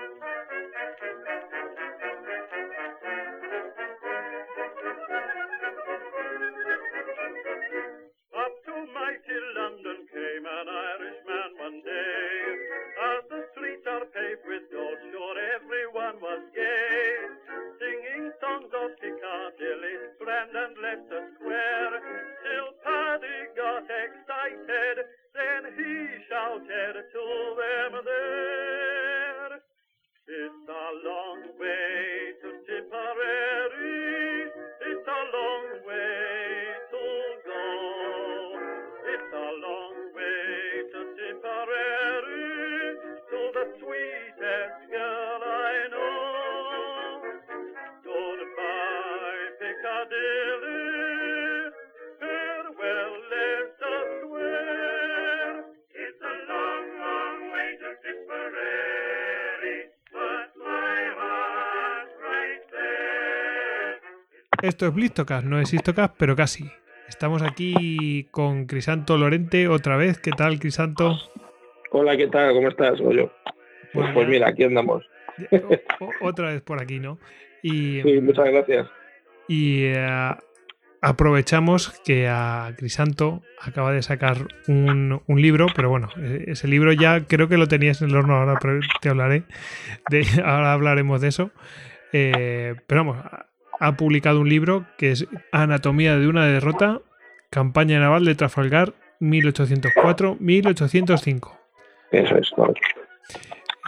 Thank you. Esto es Blistocast, no es Histocast, pero casi. Estamos aquí con Crisanto Lorente otra vez. ¿Qué tal, Crisanto? Hola, ¿qué tal? ¿Cómo estás? Soy yo. Pues, pues mira, aquí andamos. otra vez por aquí, ¿no? Y, sí, muchas gracias. Y eh, aprovechamos que a Crisanto acaba de sacar un, libro, pero bueno, e, ese libro ya creo que lo tenías en el horno, ahora te hablaré, de, ahora hablaremos de eso. Eh, pero vamos, ha publicado un libro que es Anatomía de una derrota, campaña naval de Trafalgar 1804-1805. Eso es.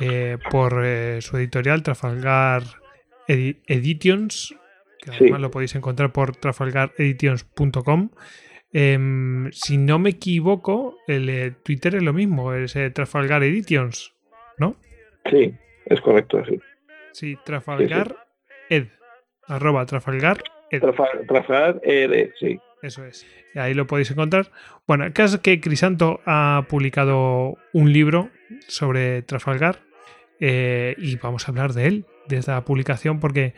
Eh, por eh, su editorial Trafalgar Editions, que además lo podéis encontrar por trafalgareditions.com. Em, si no me equivoco, el eh, Twitter es lo mismo, es Trafalgar Editions, ¿no? Sí, es correcto, sí. Sí, Trafalgar Ed arroba Trafalgar. Trafalgar sí. Eso es. Ahí lo podéis encontrar. Bueno, el caso es que Crisanto ha publicado un libro sobre Trafalgar eh, y vamos a hablar de él, de esta publicación, porque eh,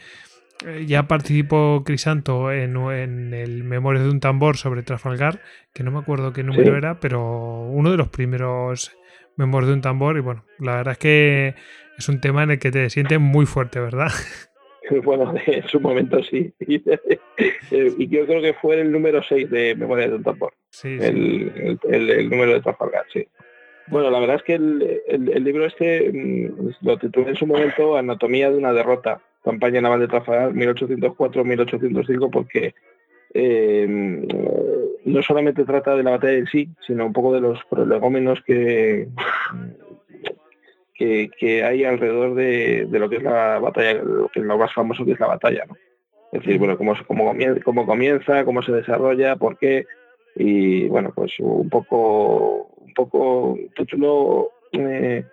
ya participó Crisanto en, el Memorias de un tambor sobre Trafalgar, que no me acuerdo qué número era, pero uno de los primeros Memorias de un tambor. Y bueno, la verdad es que es un tema en el que te sientes muy fuerte, ¿verdad? Bueno, en su momento sí. y yo creo que fue el número 6 de Memoria de un tambor. Sí, el, El, número de Trafalgar, sí. Bueno, la verdad es que el, libro este mm, lo titulé en su momento Anatomía de una derrota, campaña naval de Trafalgar 1804-1805, porque eh, no solamente trata de la batalla en sí, sino un poco de los prolegómenos que que, hay alrededor de, lo que es la batalla, lo que es lo más famoso que es la batalla, ¿no? Es decir, bueno, cómo, cómo, comienza, cómo comienza, cómo se desarrolla, por qué, y bueno, pues un poco, un poco título, eh,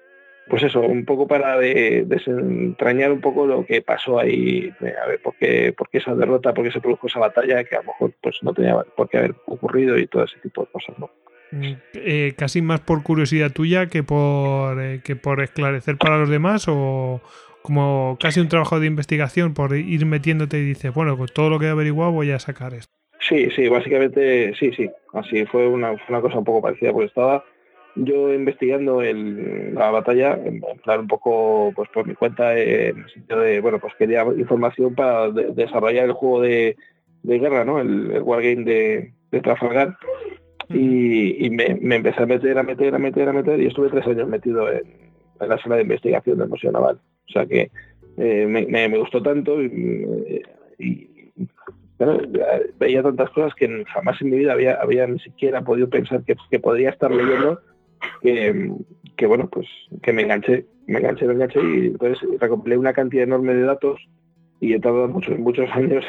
pues eso, un poco para desentrañar un poco lo que pasó ahí, a ver, por qué, por qué esa derrota, por qué se produjo esa batalla que a lo mejor pues no tenía por qué haber ocurrido y todo ese tipo de cosas, ¿no? Mm, eh, casi más por curiosidad tuya que por, eh, que por esclarecer para los demás o como casi un trabajo de investigación por ir metiéndote y dices, bueno, con todo lo que he averiguado voy a sacar esto. Sí, sí, básicamente sí, sí, así fue una, una cosa un poco parecida, porque estaba yo investigando el, la batalla, en plan un poco pues por mi cuenta, en el sentido de, bueno, pues quería información para desarrollar el juego de, guerra, ¿no? El, el Wargame de, de Trafalgar y, me, empecé a meter, a meter, a meter, a meter y estuve tres años metido en, la sala de investigación del Museo Naval. O sea que eh, me, gustó tanto y, veía tantas cosas que jamás en mi vida había, había ni siquiera podido pensar que, podría estar leyendo que, bueno, pues que me enganché, me enganché, me enganché y entonces recopilé una cantidad enorme de datos y he tardado muchos, muchos años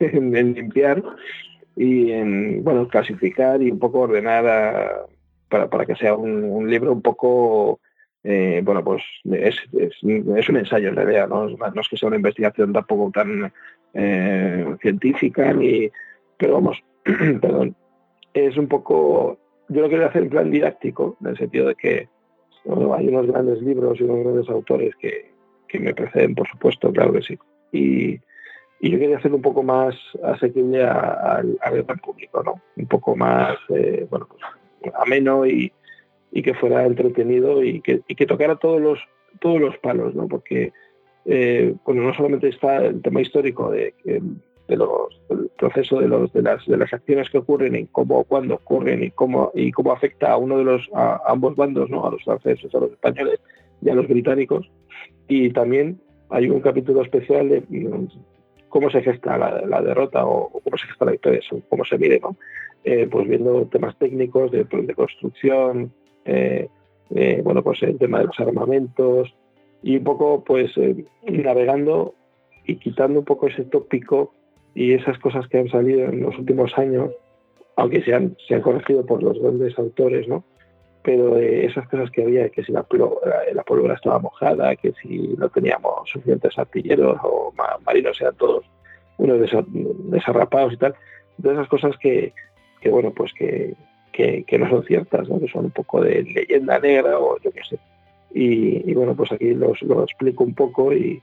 en limpiar y en bueno clasificar y un poco ordenar para, para, que sea un, libro un poco eh, bueno pues es, es, un ensayo en realidad ¿no? no es que sea una investigación tampoco tan eh, científica ni pero vamos perdón es un poco yo lo quiero hacer en plan didáctico en el sentido de que hay unos grandes libros y unos grandes autores que, que me preceden por supuesto claro que sí y y yo quería hacerlo un poco más asequible al gran público, ¿no? Un poco más, eh, bueno, pues, ameno y, que fuera entretenido y que, tocara todos los, todos los palos, ¿no? Porque, eh, bueno, no solamente está el tema histórico de, de los, del proceso de, los, de, las, de las acciones que ocurren y cómo, cuándo ocurren y cómo, y cómo afecta a uno de los, a, ambos bandos, ¿no? A los franceses, a los españoles y a los británicos. Y también hay un capítulo especial de cómo se gesta la, derrota o, cómo se gesta la victoria, cómo se mide, ¿no? Eh, pues viendo temas técnicos de, de construcción, eh, bueno, pues el tema de los armamentos y un poco pues eh, navegando y quitando un poco ese tópico y esas cosas que han salido en los últimos años, aunque se han, se han corregido por los grandes autores, ¿no? pero esas cosas que había, que si la, la, pólvora estaba mojada, que si no teníamos suficientes artilleros o marinos eran todos unos desarrapados y tal, de esas cosas que, que bueno, pues que, que, no son ciertas, ¿no? que son un poco de leyenda negra o yo qué sé. Y, bueno, pues aquí los, lo explico un poco y,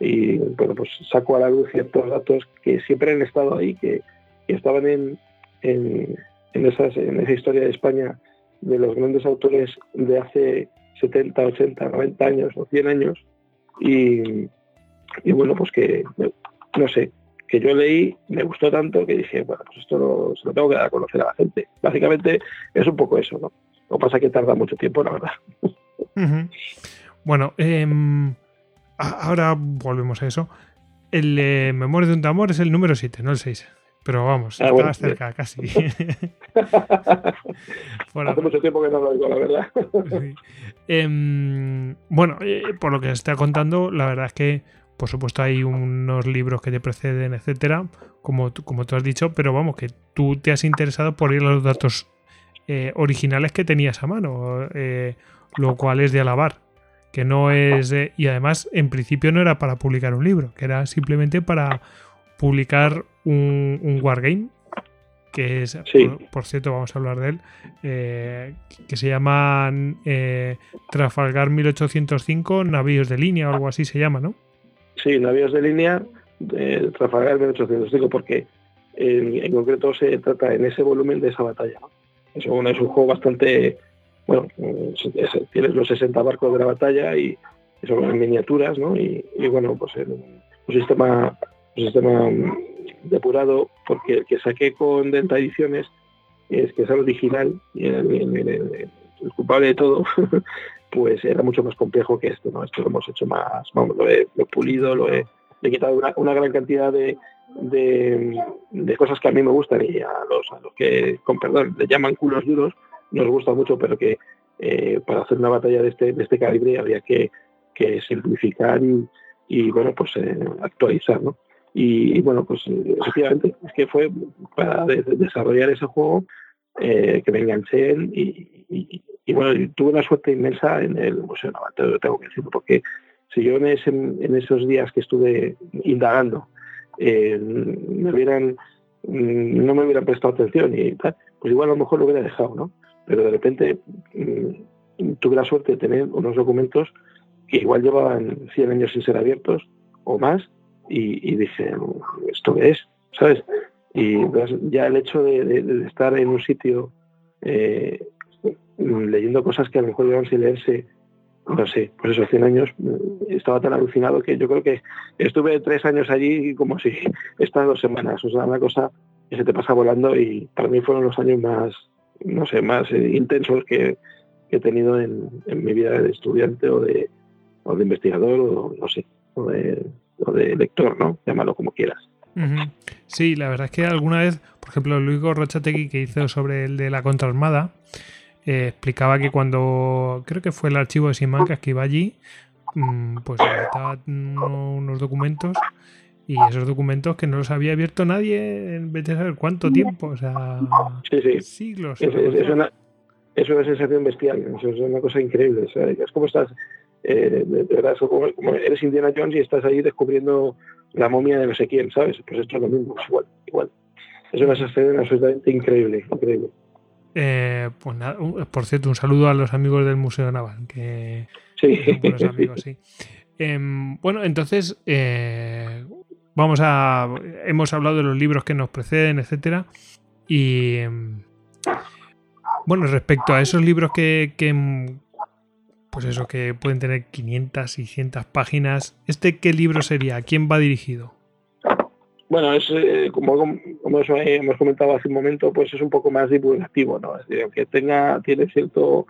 y, bueno, pues saco a la luz ciertos datos que siempre han estado ahí, que, estaban en, en, esas, en esa historia de España de los grandes autores de hace 70, 80, 90 años o 100 años y, bueno, pues que, no sé, que yo leí, me gustó tanto que dije, bueno, pues esto lo, se lo tengo que dar a conocer a la gente. Básicamente es un poco eso, ¿no? Lo que pasa es que tarda mucho tiempo, la verdad. Bueno, em, ahora volvemos a eso. El eh, Memoria de un Tambor es el número 7, no el 6. Pero vamos, ah, estabas cerca, casi. Hace mucho tiempo que no lo digo, la verdad. Em, bueno, eh, por lo que se está contando, la verdad es que, por supuesto, hay unos libros que te preceden, etcétera, como, como tú has dicho, pero vamos, que tú te has interesado por ir a los datos eh, originales que tenías a mano, lo cual es de alabar. Que no es. y además, en principio, no era para publicar un libro, que era simplemente para publicar un, wargame, que es, por, cierto, vamos a hablar de él, eh, que se llama eh, Trafalgar 1805, Navíos de línea o algo así se llama, ¿no? Sí, Navíos de línea, de Trafalgar 1805, porque en, concreto se trata en ese volumen de esa batalla. Es, un, es un juego bastante, bueno, tienes los 60 barcos de la batalla y son en miniaturas, ¿no? Y, bueno, pues un sistema un sistema depurado, porque el que saqué con Denta Ediciones es que es el original y el, culpable de todo, pues era mucho más complejo que esto, ¿no? Esto lo hemos hecho más, vamos, lo he, pulido, lo he, quitado una, gran cantidad de, de, cosas que a mí me gustan y a los, a los que, con perdón, le llaman culos duros, nos gusta mucho, pero que eh, para hacer una batalla de este, de este calibre habría que, que simplificar y, bueno, pues eh, actualizar, ¿no? Y, bueno, pues efectivamente, es que fue para desarrollar ese juego eh, que me enganché y, y, bueno, tuve una suerte inmensa en el Museo Naval, te tengo que decirlo, porque si yo en, en esos días que estuve indagando eh, me hubieran no me hubieran prestado atención y tal, pues igual a lo mejor lo hubiera dejado, ¿no? Pero de repente mm, tuve la suerte de tener unos documentos que igual llevaban 100 años sin ser abiertos o más y, dije, ¿esto qué es? ¿Sabes? Y ya el hecho de, estar en un sitio eh, leyendo cosas que a lo mejor llevan sin leerse, no sé, pues esos 100 años, estaba tan alucinado que yo creo que estuve tres años allí como si estas dos semanas, o sea, una cosa que se te pasa volando y para mí fueron los años más, no sé, más eh, intensos que, he tenido en, mi vida de estudiante o de, o de investigador o no sé, o de, o de lector, ¿no? Llámalo como quieras. Sí, la verdad es que alguna vez, por ejemplo, Luis Gorrochategui, que hizo sobre el de la contraarmada, eh, explicaba que cuando creo que fue el archivo de Simancas que iba allí, mm, pues estaba unos documentos y esos documentos que no los había abierto nadie en vez de saber cuánto tiempo, o sea, siglos. Es, una, es, una, sensación bestial, es una cosa increíble. es como estás eh, de, verdad, como, eres Indiana Jones y estás ahí descubriendo la momia de no sé quién, ¿sabes? Pues esto es lo mismo, igual, igual. Es una escena absolutamente increíble, increíble. Eh, pues nada, por cierto, un saludo a los amigos del Museo Naval, que sí. son buenos amigos, sí. Em, bueno, entonces, eh, vamos a. Hemos hablado de los libros que nos preceden, etcétera. Y. Em, bueno, respecto a esos libros que, pues eso, que pueden tener 500, 600 páginas. ¿Este qué libro sería? ¿A quién va dirigido? Bueno, es eh, como, hemos comentado hace un momento, pues es un poco más divulgativo, ¿no? Es decir, aunque tenga, tiene cierto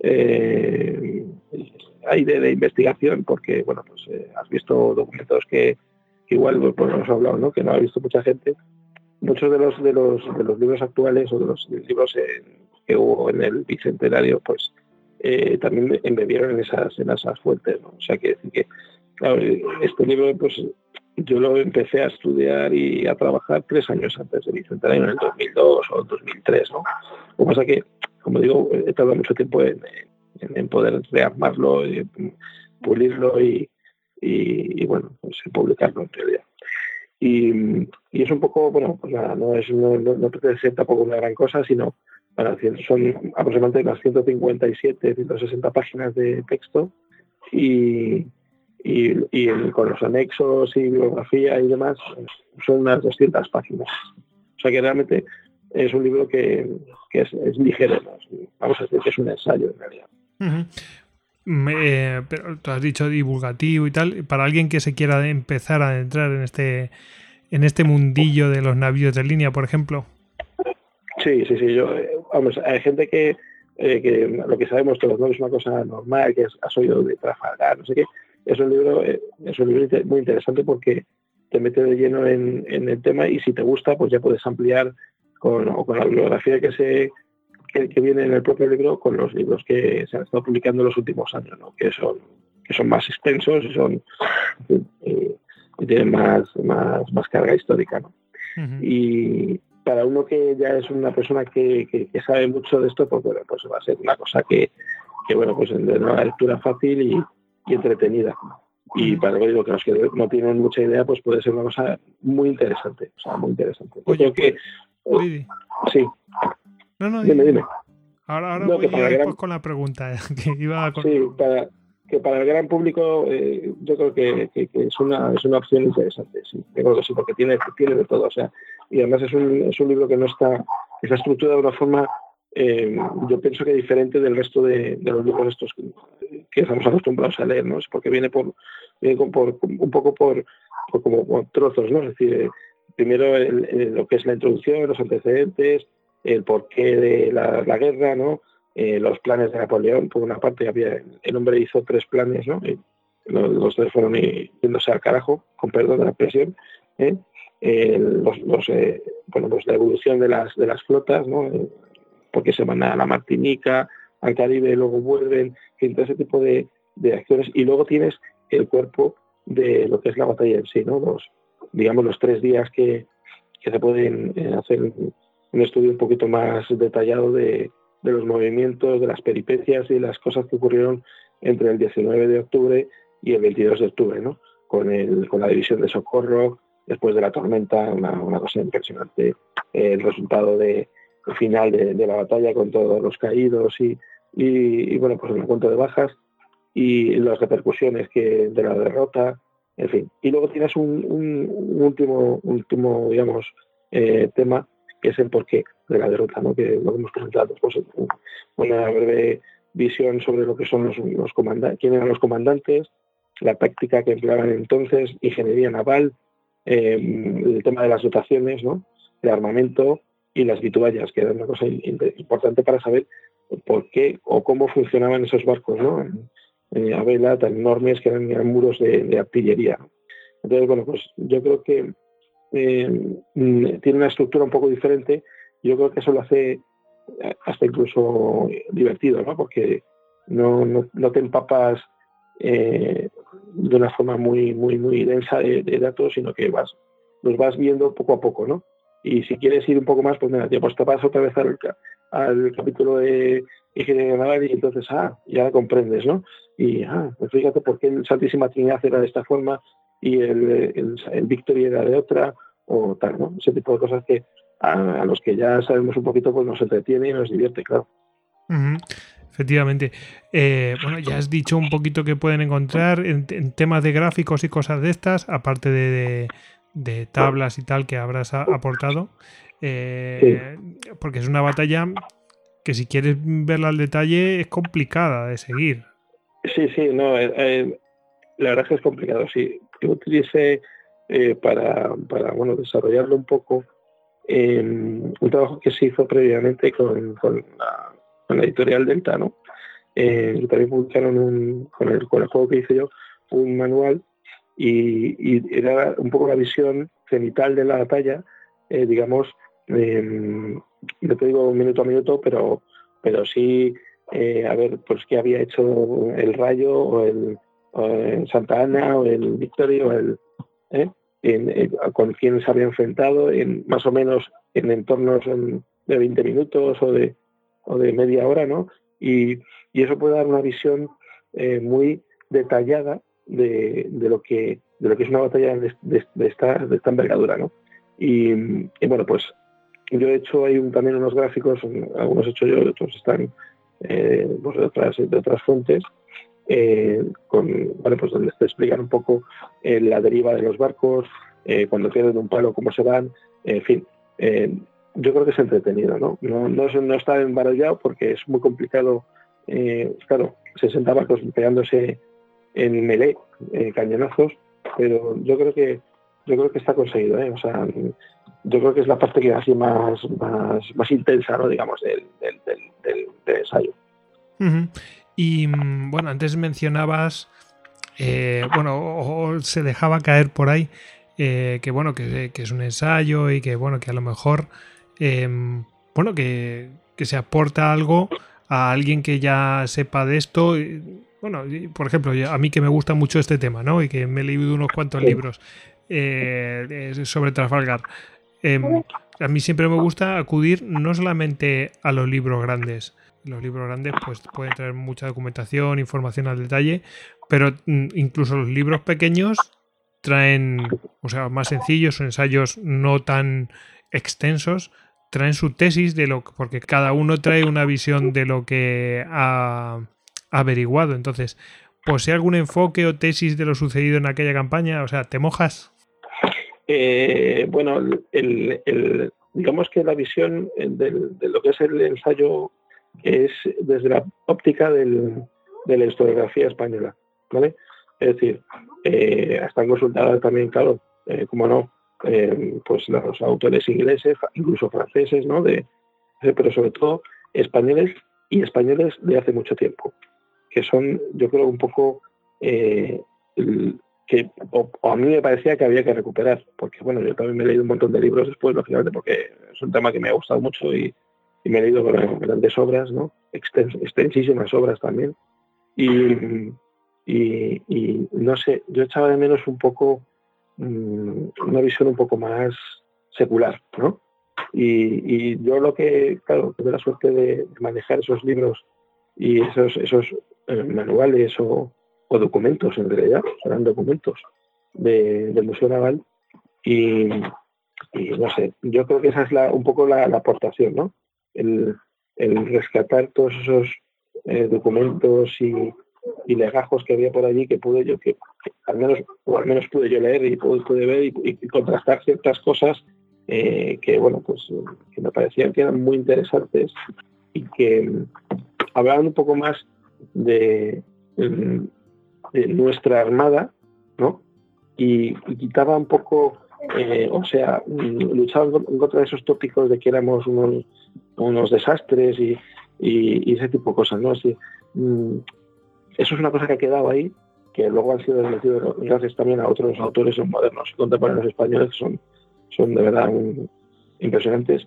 eh, aire de investigación, porque, bueno, pues eh, has visto documentos que, igual pues, nos ha hablado, ¿no? Que no ha visto mucha gente. Muchos de los de los de los libros actuales o de los libros que hubo en el bicentenario, pues eh, también embebieron en esas en esas fuentes, ¿no? O sea que que este libro, pues yo lo empecé a estudiar y a trabajar tres años antes de Bicentenario, en el 2002 o 2003, ¿no? Lo que pasa que, como digo, he tardado mucho tiempo en, poder rearmarlo, y pulirlo y, bueno, pues publicarlo en realidad. Y, es un poco, bueno, pues nada, no, es, no, no, ser tampoco una gran cosa, sino, bueno, son aproximadamente unas 157, 160 páginas de texto y, y, con los anexos y bibliografía y demás son unas 200 páginas. O sea que realmente es un libro que, es, ligero, vamos a decir que es un ensayo en realidad. Pero tú has dicho divulgativo y tal, para alguien que se quiera empezar a entrar en este en este mundillo de los navíos de línea, por ejemplo. Sí, sí, sí. Yo, eh, vamos, hay gente que, eh, que lo que sabemos todos, ¿no? Es una cosa normal, que has oído de Trafalgar, no sé qué es un libro, eh, es un libro muy interesante porque te mete de lleno en, el tema y si te gusta, pues ya puedes ampliar con, con la bibliografía que se que, viene en el propio libro con los libros que se han estado publicando en los últimos años, que son que son más extensos y son y, tienen más, más, más carga histórica. Y para uno que ya es una persona que, sabe mucho de esto, pues pues va a ser una cosa que, que bueno, pues de una lectura fácil y, y entretenida. Y para lo que los que no tienen mucha idea, pues puede ser una cosa muy interesante. O sea, muy interesante. Oye, que, pues, sí. No, no, dime, dime. Ahora, ahora voy a ir con la pregunta que iba con... Sí, para, que para el gran público eh, yo creo que, es, una, es una opción interesante, sí, yo creo que sí, porque tiene, tiene de todo, o sea, y además es un, es un libro que no está, está estructurado de una forma eh, yo pienso que diferente del resto de, los libros estos que, estamos acostumbrados a leer, ¿no? Es porque viene por, por un poco por, como trozos, ¿no? Es decir, eh, primero lo que es la introducción, los antecedentes, el porqué de la, guerra, ¿no? Eh, los planes de Napoleón, por una parte había el hombre hizo tres planes, ¿no? los, tres fueron yéndose al carajo, con perdón de la expresión, los, los bueno, pues la evolución de las de las flotas, ¿no? porque se van a la Martinica, al Caribe, luego vuelven, todo ese tipo de, acciones. Y luego tienes el cuerpo de lo que es la batalla en sí, ¿no? Los, digamos, los tres días que, se pueden eh, hacer un estudio un poquito más detallado de, los movimientos, de las peripecias y las cosas que ocurrieron entre el 19 de octubre y el 22 de octubre, ¿no? Con, el, con la división de socorro, después de la tormenta, una cosa impresionante, el resultado de, final de, la batalla con todos los caídos y, y, bueno, pues el cuento de bajas y las repercusiones que de la derrota, en fin. Y luego tienes un, último, último, digamos, eh, tema que es el porqué de la derrota, ¿no? que lo hemos comentado, pues una breve visión sobre lo que son los, comandantes, quién eran los comandantes, la táctica que empleaban entonces, ingeniería naval, eh, el tema de las dotaciones, ¿no? de armamento, y las vituallas, que era una cosa importante para saber por qué o cómo funcionaban esos barcos, ¿no? En, a vela tan enormes que eran, muros de, artillería. Entonces, bueno, pues yo creo que eh, tiene una estructura un poco diferente. Yo creo que eso lo hace eh, hasta incluso divertido, ¿no? Porque no, no, te empapas eh, de una forma muy, muy, muy densa de, datos, sino que vas, los vas viendo poco a poco, ¿no? Y si quieres ir un poco más, pues mira, tío, pues te paso otra vez al, capítulo de ingeniería naval y entonces, ah, ya comprendes, ¿no? Y, ah, pues fíjate por qué el Santísima Trinidad era de esta forma y el, el, Victory era de otra, o tal, ¿no? Ese tipo de cosas que a, los que ya sabemos un poquito, pues nos entretiene y nos divierte, claro. Efectivamente. Eh, bueno, ya has dicho un poquito que pueden encontrar en, temas de gráficos y cosas de estas, aparte de, de tablas y tal que habrás aportado. Eh, porque es una batalla que si quieres verla al detalle es complicada de seguir. Sí, sí, no, eh, eh, la verdad es que es complicado. Sí, yo utilicé eh, para, para, bueno, desarrollarlo un poco un trabajo que se hizo previamente con, con, la, editorial Delta, ¿no? también publicaron un, con, el, con el juego que hice yo un manual y, era un poco la visión cenital de la batalla, digamos, no te digo minuto a minuto, pero, pero sí eh, a ver pues qué había hecho el Rayo o el, Santa Ana o el Victoria o el ¿eh? con quién se había enfrentado en más o menos en entornos de 20 minutos o de o de media hora no y, y eso puede dar una visión eh, muy detallada de, de, lo que de lo que es una batalla de, esta, de esta envergadura no y, y bueno pues yo he hecho hay también unos gráficos algunos he hecho yo otros están eh, pues de, otras, de otras fuentes, eh, con, pues donde te explican un poco eh, la deriva de los barcos, cuando pierden un palo, cómo se van, en fin. yo creo que es entretenido, ¿no? No, no, está embarallado porque es muy complicado, claro, 60 barcos pegándose en melee, cañonazos, pero yo creo que yo creo que está conseguido, ¿eh? o sea, yo creo que es la parte que así más, más, más intensa, ¿no? digamos, del, del, del, ensayo. Y mm, bueno, antes mencionabas, eh, bueno, o, se dejaba caer por ahí eh, que bueno, que, es un ensayo y que bueno, que a lo mejor, em, bueno, que, que, se aporta algo a alguien que ya sepa de esto. Bueno, por ejemplo, a mí que me gusta mucho este tema, ¿no? Y que me he leído unos cuantos libros eh, sobre Trafalgar. A mí siempre me gusta acudir no solamente a los libros grandes. Los libros grandes pues pueden traer mucha documentación, información al detalle, pero mm, incluso los libros pequeños traen, o sea, más sencillos, ensayos no tan extensos, traen su tesis de lo porque cada uno trae una visión de lo que ha averiguado. Entonces, ¿posee algún enfoque o tesis de lo sucedido en aquella campaña? O sea, ¿te mojas? Eh, bueno, el, digamos que la visión de lo que es el ensayo es desde la óptica de la historiografía española, ¿vale? Es decir, eh, están consultadas también, claro, eh, como no, pues los autores ingleses, incluso franceses, ¿no? De, pero sobre todo españoles y españoles de hace mucho tiempo, que son, yo creo, un poco que a mí me parecía que había que recuperar, porque bueno, yo también me he leído un montón de libros después, lógicamente, porque es un tema que me ha gustado mucho y, me he leído grandes obras, ¿no? extensísimas obras también. Y, y, no sé, yo echaba de menos un poco mm, una visión un poco más secular, ¿no? Y, yo lo que, claro, tuve la suerte de manejar esos libros y esos, esos eh, manuales o, o documentos en realidad, serán documentos del Museo Naval y, no sé, yo creo que esa es la, un poco la, aportación, ¿no? El, rescatar todos esos eh, documentos y, legajos que había por allí que pude yo, que, al menos, o al menos pude yo leer y pude, ver y, contrastar ciertas cosas eh, que, bueno, pues que me parecían que eran muy interesantes y que hablaban un poco más de, nuestra armada, ¿no? Y, quitaba un poco, eh, o sea, mm, luchaba en contra esos tópicos de que éramos unos, unos desastres y, ese tipo de cosas, ¿no? Así, mm, eso es una cosa que ha quedado ahí, que luego han sido desmentidos gracias también a otros autores modernos y contemporáneos españoles que son, son de verdad impresionantes.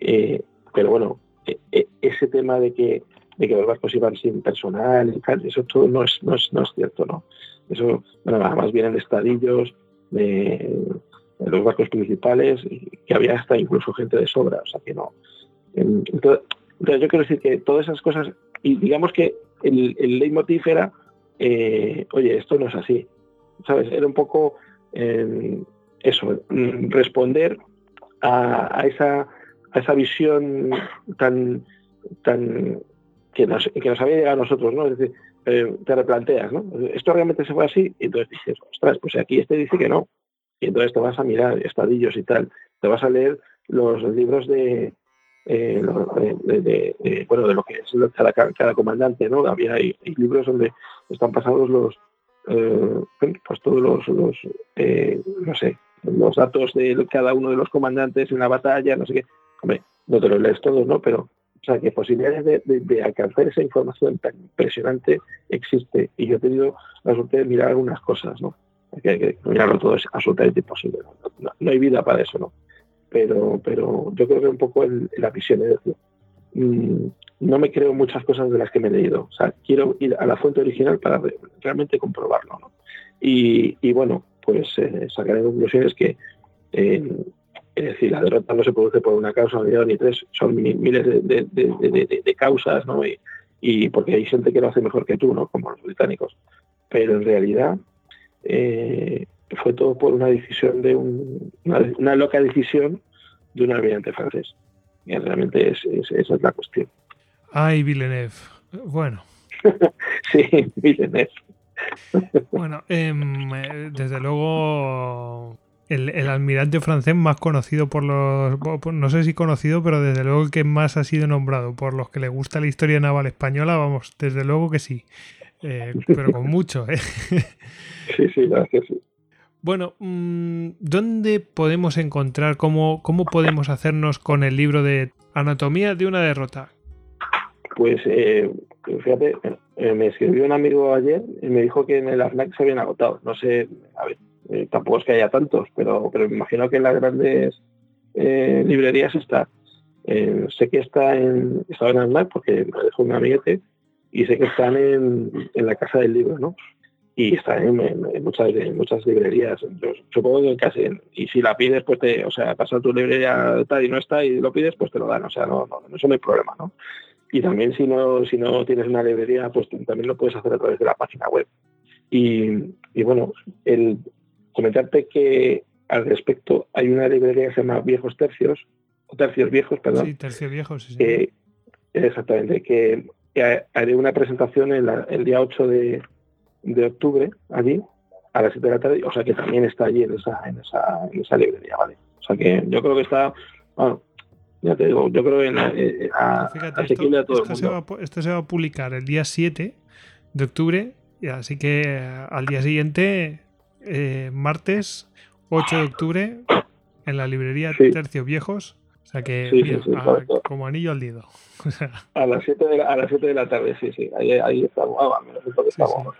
Eh, pero bueno, e, e, ese tema de que de que los barcos iban sin personal y tal, eso todo no es, no es, no es cierto, ¿no? Eso, bueno, además vienen estadillos de, los barcos principales, que había hasta incluso gente de sobra, o sea que no. Entonces, yo quiero decir que todas esas cosas, y digamos que el, el leitmotiv era, eh, oye, esto no es así, ¿sabes? Era un poco eh, eso, responder a, esa, a esa visión tan que nos, que nos había llegado a nosotros, ¿no? Es decir, eh, te replanteas, ¿no? Esto realmente se fue así, y entonces dices, ostras, pues aquí este dice que no. Y entonces te vas a mirar estadillos y tal, te vas a leer los libros de, eh, bueno, de lo que es cada, cada comandante, ¿no? Había hay, libros donde están pasados los, eh, pues todos los, los eh, no sé, los datos de cada uno de los comandantes en la batalla, no sé qué. Hombre, no te lo lees todos, ¿no? Pero, o sea, que posibilidades de, alcanzar esa información tan impresionante existe. Y yo he tenido la suerte de mirar algunas cosas, ¿no? Que, mirarlo todo es absolutamente imposible. No, hay vida para eso, ¿no? Pero, pero yo creo que un poco en, la visión es decir, mm, no me creo muchas cosas de las que me he leído. O sea, quiero ir a la fuente original para realmente comprobarlo, ¿no? Y, y bueno, pues eh, sacaré conclusiones que, eh, es decir, la derrota no se produce por una causa, ni dos ni tres, son miles de, causas, ¿no? Y, porque hay gente que lo hace mejor que tú, ¿no? Como los británicos. Pero en realidad eh, fue todo por una decisión de un, una, loca decisión de un almirante francés. Y realmente es, esa es la cuestión. Ay, Villeneuve. Bueno. sí, Villeneuve. Bueno, em, eh, desde luego el, almirante francés más conocido por los, no sé si conocido, pero desde luego el que más ha sido nombrado por los que le gusta la historia naval española, vamos, desde luego que sí, eh, pero con mucho, ¿eh? Sí, sí, que sí. Bueno, mm, ¿dónde podemos encontrar, cómo, cómo podemos hacernos con el libro de Anatomía de una derrota? Pues eh, fíjate, eh, me escribió un amigo ayer y me dijo que en el AFNAC se habían agotado. No sé, a ver, eh, tampoco es que haya tantos, pero, pero me imagino que en las grandes librerías está. sé que está en, estaba en porque me dejó un amiguete y sé que están en, la Casa del Libro, ¿no? Y están en, muchas, muchas librerías. Yo supongo que casi, y si la pides, pues te, o sea, pasa tu librería tal y no está y lo pides, pues te lo dan. O sea, no, no, eso no hay problema, ¿no? Y también si no, si no tienes una librería, pues también lo puedes hacer a través de la página web. Y, bueno, el comentarte que al respecto hay una librería que se llama Viejos Tercios, o Tercios Viejos, perdón. Sí, Tercios Viejos, sí. exactamente, que, haré una presentación el día 8 de, octubre allí a las 7 de la tarde, o sea que también está allí en esa, en esa, en esa librería, ¿vale? O sea que yo creo que está, bueno, ya te digo, yo creo que eh, eh, a, esto, a todo Se va, esto se va a publicar el día 7 de octubre, así que eh, al día siguiente, martes 8 de octubre, en la librería Tercios Viejos. O sea que, como anillo al dedo. a las 7 de, la, de la tarde, sí, sí. Ahí, ahí estamos. Ah, estamos.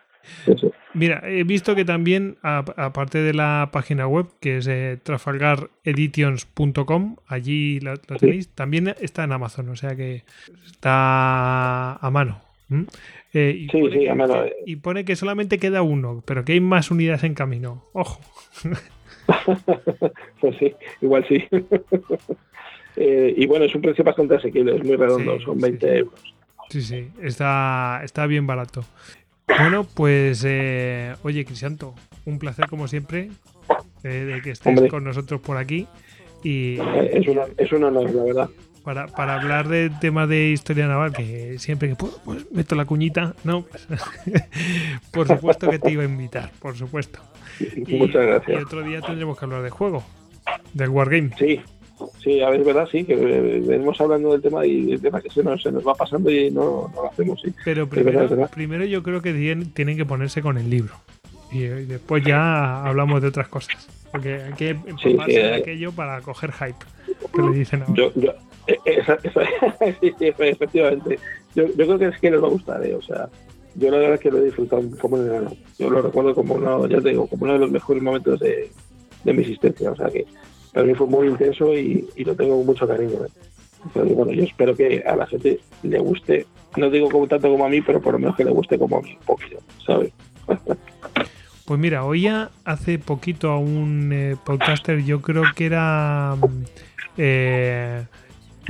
Mira, he visto que también, aparte de la página web, que es eh, trafalgareditions.com, allí lo, tenéis, también está en Amazon, o sea que está a mano. Eh, y, sí, sí, a mano. Eh. y pone que solamente queda uno, pero que hay más unidades en camino. Ojo. pues sí, igual sí. y bueno, es un precio bastante asequible, es muy redondo, son 20 euros. Sí, sí, está, está bien barato. Bueno, pues eh, oye, Crisanto, un placer como siempre eh, de que estés con nosotros por aquí. Y, es, una, es un honor, la verdad. Para, para hablar del tema de historia naval, que siempre que puedo, pues meto la cuñita, ¿no? por supuesto que te iba a invitar, por supuesto. Muchas gracias. Y otro día tendremos que hablar de juego, del Wargame. Sí, Sí, a ver, es verdad, sí, que eh, venimos hablando del tema y el tema que se nos, se nos va pasando y no, lo hacemos, sí. Pero primero, primero yo creo que tienen, que ponerse con el libro. Y, después ya hablamos de otras cosas. Porque hay que sí, eh. aquello para coger hype, que le dicen ahora. Yo, yo, eh, esa, sí, efectivamente. Yo, yo, creo que es que les va a gustar, o sea, yo la verdad es que lo he disfrutado como Yo lo recuerdo como uno, ya te digo, como uno de los mejores momentos de, de mi existencia, o sea que para mí fue muy intenso y, lo tengo con mucho cariño. ¿eh? bueno, yo espero que a la gente le guste, no digo como tanto como a mí, pero por lo menos que le guste como a mí, un poquito, ¿sabes? Pues mira, oía hace poquito a un eh, podcaster, yo creo que era, eh,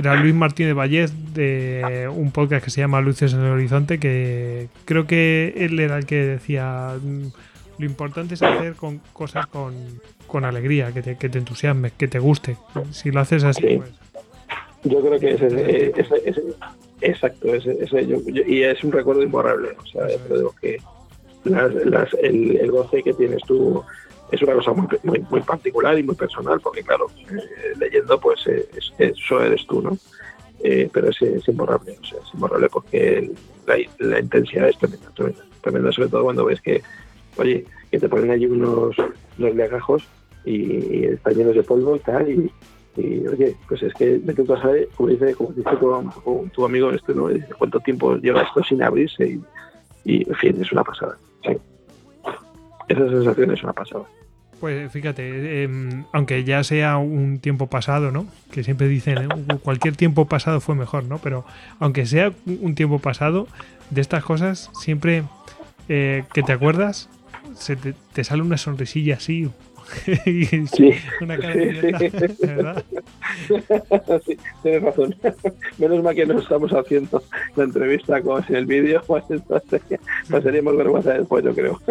era Luis Martínez Vallez, de un podcast que se llama Luces en el Horizonte, que creo que él era el que decía lo importante es hacer con cosas con, alegría, que te, que te entusiasme, que te guste. Si lo haces así, pues. Yo creo que ese, ese, exacto, ese, y es un recuerdo imborrable. O sea, creo que el, goce que tienes tú es una cosa muy, muy, particular y muy personal, porque claro, eh, leyendo, pues eso eres tú, ¿no? eh, pero es, es, imborrable, o sea, es imborrable porque la, intensidad es tremenda, tremenda, tremenda, sobre todo cuando ves que, oye, que te ponen allí unos, unos legajos y, están llenos de polvo y tal, y, oye, pues es que de tú sabes, como dice, como dice tu, amigo este, ¿no? ¿Cuánto tiempo lleva esto sin abrirse? Y, y en fin, es una pasada. Sí. Esa sensación es una pasada. Pues fíjate, eh, aunque ya sea un tiempo pasado, ¿no? Que siempre dicen, ¿eh? cualquier tiempo pasado fue mejor, ¿no? Pero aunque sea un tiempo pasado, de estas cosas, siempre eh, que te acuerdas, se te, te, sale una sonrisilla así. sí, una cara de ¿verdad? Sí, tienes razón. Menos mal que no estamos haciendo la entrevista como en el vídeo, pues entonces pasaríamos vergüenza después, yo creo.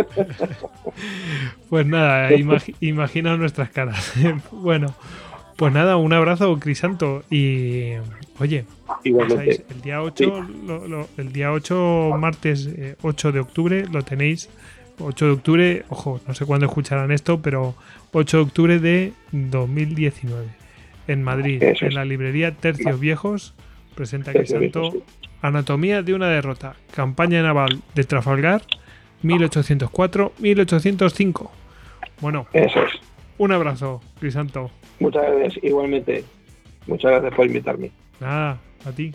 Pues nada, imag imagina nuestras caras. bueno, pues nada, un abrazo, Crisanto. Y oye, el día 8, sí. lo, lo, el día 8, martes eh, 8 de octubre, lo tenéis 8 de octubre, ojo, no sé cuándo escucharán esto, pero 8 de octubre de 2019, en Madrid, en la librería Tercios Viejos, presenta Crisanto Anatomía de una derrota, campaña naval de Trafalgar, 1804-1805. Bueno, Eso es. un abrazo, Crisanto. Muchas gracias, igualmente. Muchas gracias por invitarme. Nada, a ti.